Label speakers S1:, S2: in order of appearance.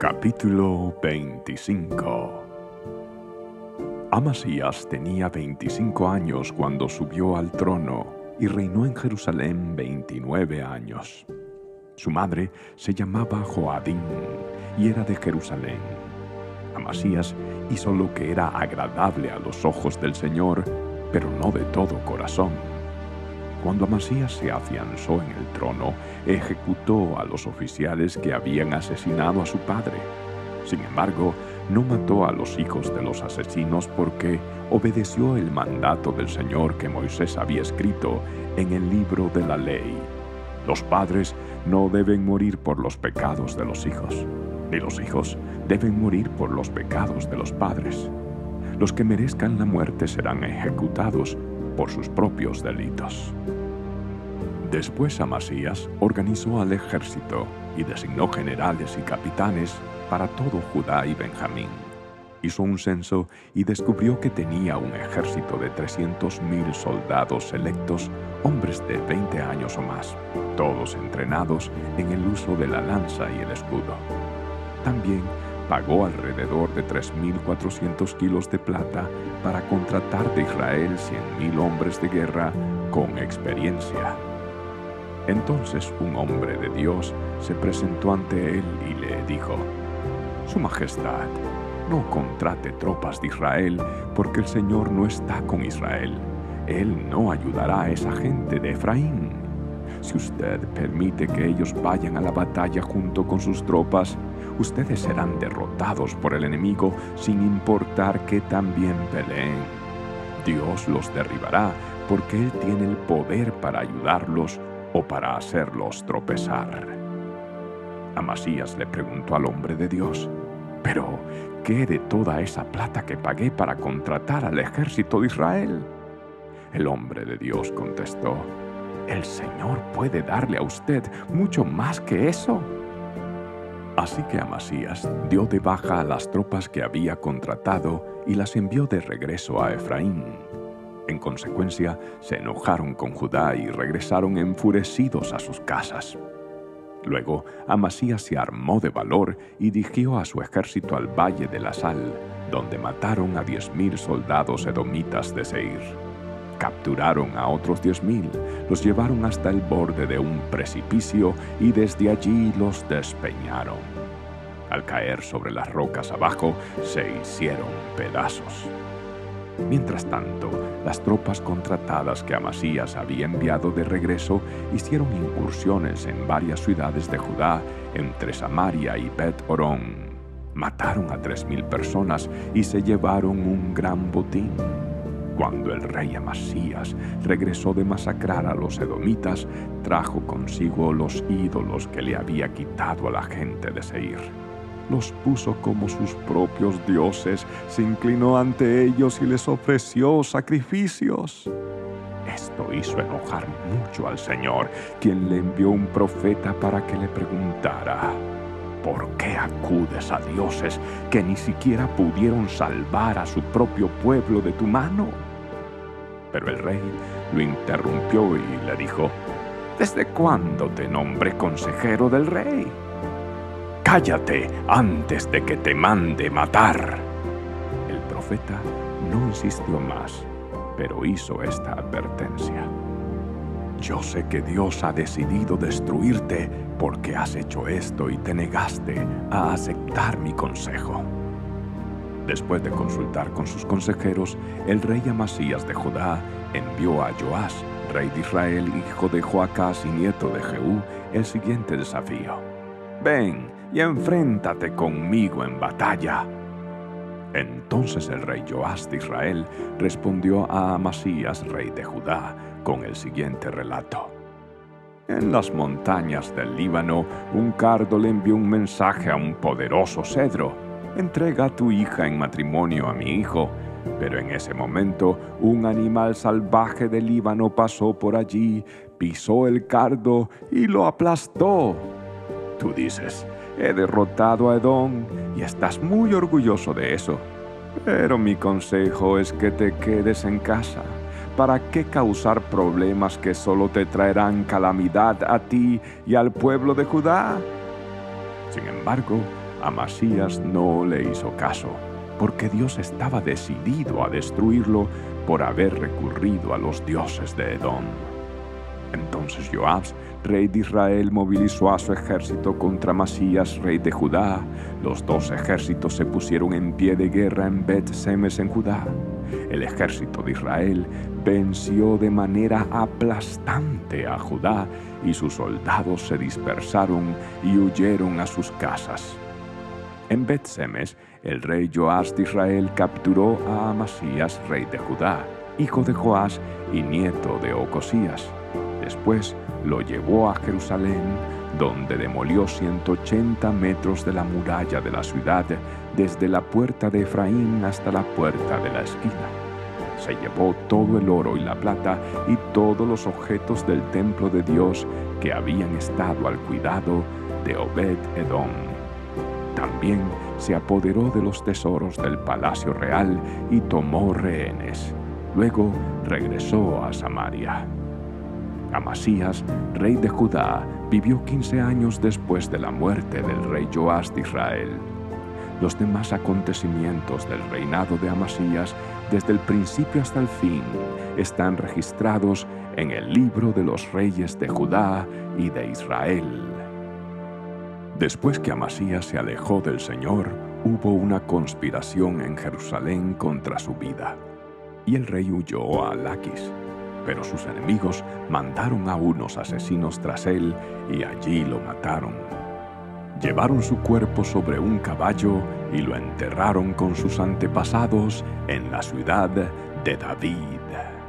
S1: Capítulo 25 Amasías tenía 25 años cuando subió al trono y reinó en Jerusalén 29 años. Su madre se llamaba Joadín y era de Jerusalén. Amasías hizo lo que era agradable a los ojos del Señor, pero no de todo corazón. Cuando Amasías se afianzó en el trono, ejecutó a los oficiales que habían asesinado a su padre. Sin embargo, no mató a los hijos de los asesinos porque obedeció el mandato del Señor que Moisés había escrito en el libro de la ley. Los padres no deben morir por los pecados de los hijos, ni los hijos deben morir por los pecados de los padres. Los que merezcan la muerte serán ejecutados por sus propios delitos. Después Amasías organizó al ejército y designó generales y capitanes para todo Judá y Benjamín. Hizo un censo y descubrió que tenía un ejército de 300.000 soldados selectos, hombres de 20 años o más, todos entrenados en el uso de la lanza y el escudo. También pagó alrededor de 3.400 kilos de plata para contratar de Israel 100.000 hombres de guerra con experiencia. Entonces un hombre de Dios se presentó ante él y le dijo, Su Majestad, no contrate tropas de Israel porque el Señor no está con Israel. Él no ayudará a esa gente de Efraín. Si usted permite que ellos vayan a la batalla junto con sus tropas, ustedes serán derrotados por el enemigo sin importar que también peleen. Dios los derribará porque Él tiene el poder para ayudarlos o para hacerlos tropezar. Amasías le preguntó al hombre de Dios, pero ¿qué de toda esa plata que pagué para contratar al ejército de Israel? El hombre de Dios contestó, el Señor puede darle a usted mucho más que eso. Así que Amasías dio de baja a las tropas que había contratado y las envió de regreso a Efraín. En consecuencia, se enojaron con Judá y regresaron enfurecidos a sus casas. Luego, Amasías se armó de valor y dirigió a su ejército al valle de la Sal, donde mataron a diez mil soldados edomitas de Seir. Capturaron a otros diez mil, los llevaron hasta el borde de un precipicio y desde allí los despeñaron. Al caer sobre las rocas abajo, se hicieron pedazos. Mientras tanto, las tropas contratadas que Amasías había enviado de regreso hicieron incursiones en varias ciudades de Judá, entre Samaria y Bet Orón. Mataron a tres mil personas y se llevaron un gran botín. Cuando el rey Amasías regresó de masacrar a los edomitas, trajo consigo los ídolos que le había quitado a la gente de Seir. Los puso como sus propios dioses, se inclinó ante ellos y les ofreció sacrificios. Esto hizo enojar mucho al Señor, quien le envió un profeta para que le preguntara, ¿por qué acudes a dioses que ni siquiera pudieron salvar a su propio pueblo de tu mano? Pero el rey lo interrumpió y le dijo, ¿Desde cuándo te nombré consejero del rey? Cállate antes de que te mande matar. El profeta no insistió más, pero hizo esta advertencia. Yo sé que Dios ha decidido destruirte porque has hecho esto y te negaste a aceptar mi consejo. Después de consultar con sus consejeros, el rey Amasías de Judá envió a Joás, rey de Israel, hijo de Joacás y nieto de Jehú, el siguiente desafío. Ven y enfréntate conmigo en batalla. Entonces el rey Joás de Israel respondió a Amasías, rey de Judá, con el siguiente relato. En las montañas del Líbano, un cardo le envió un mensaje a un poderoso cedro entrega a tu hija en matrimonio a mi hijo. Pero en ese momento un animal salvaje del Líbano pasó por allí, pisó el cardo y lo aplastó. Tú dices, he derrotado a Edom y estás muy orgulloso de eso. Pero mi consejo es que te quedes en casa. ¿Para qué causar problemas que solo te traerán calamidad a ti y al pueblo de Judá? Sin embargo, Amasías no le hizo caso, porque Dios estaba decidido a destruirlo por haber recurrido a los dioses de Edom. Entonces Joab, rey de Israel, movilizó a su ejército contra Masías, rey de Judá. Los dos ejércitos se pusieron en pie de guerra en Bet-Semes en Judá. El ejército de Israel venció de manera aplastante a Judá y sus soldados se dispersaron y huyeron a sus casas. En Bet-Semes, el rey Joás de Israel capturó a Amasías, rey de Judá, hijo de Joás y nieto de Ocosías Después lo llevó a Jerusalén, donde demolió 180 metros de la muralla de la ciudad, desde la puerta de Efraín hasta la puerta de la esquina. Se llevó todo el oro y la plata y todos los objetos del templo de Dios que habían estado al cuidado de Obed Edom. También se apoderó de los tesoros del palacio real y tomó rehenes. Luego regresó a Samaria. Amasías, rey de Judá, vivió 15 años después de la muerte del rey Joás de Israel. Los demás acontecimientos del reinado de Amasías, desde el principio hasta el fin, están registrados en el libro de los reyes de Judá y de Israel. Después que Amasías se alejó del Señor, hubo una conspiración en Jerusalén contra su vida, y el rey huyó a Laquis pero sus enemigos mandaron a unos asesinos tras él y allí lo mataron. Llevaron su cuerpo sobre un caballo y lo enterraron con sus antepasados en la ciudad de David.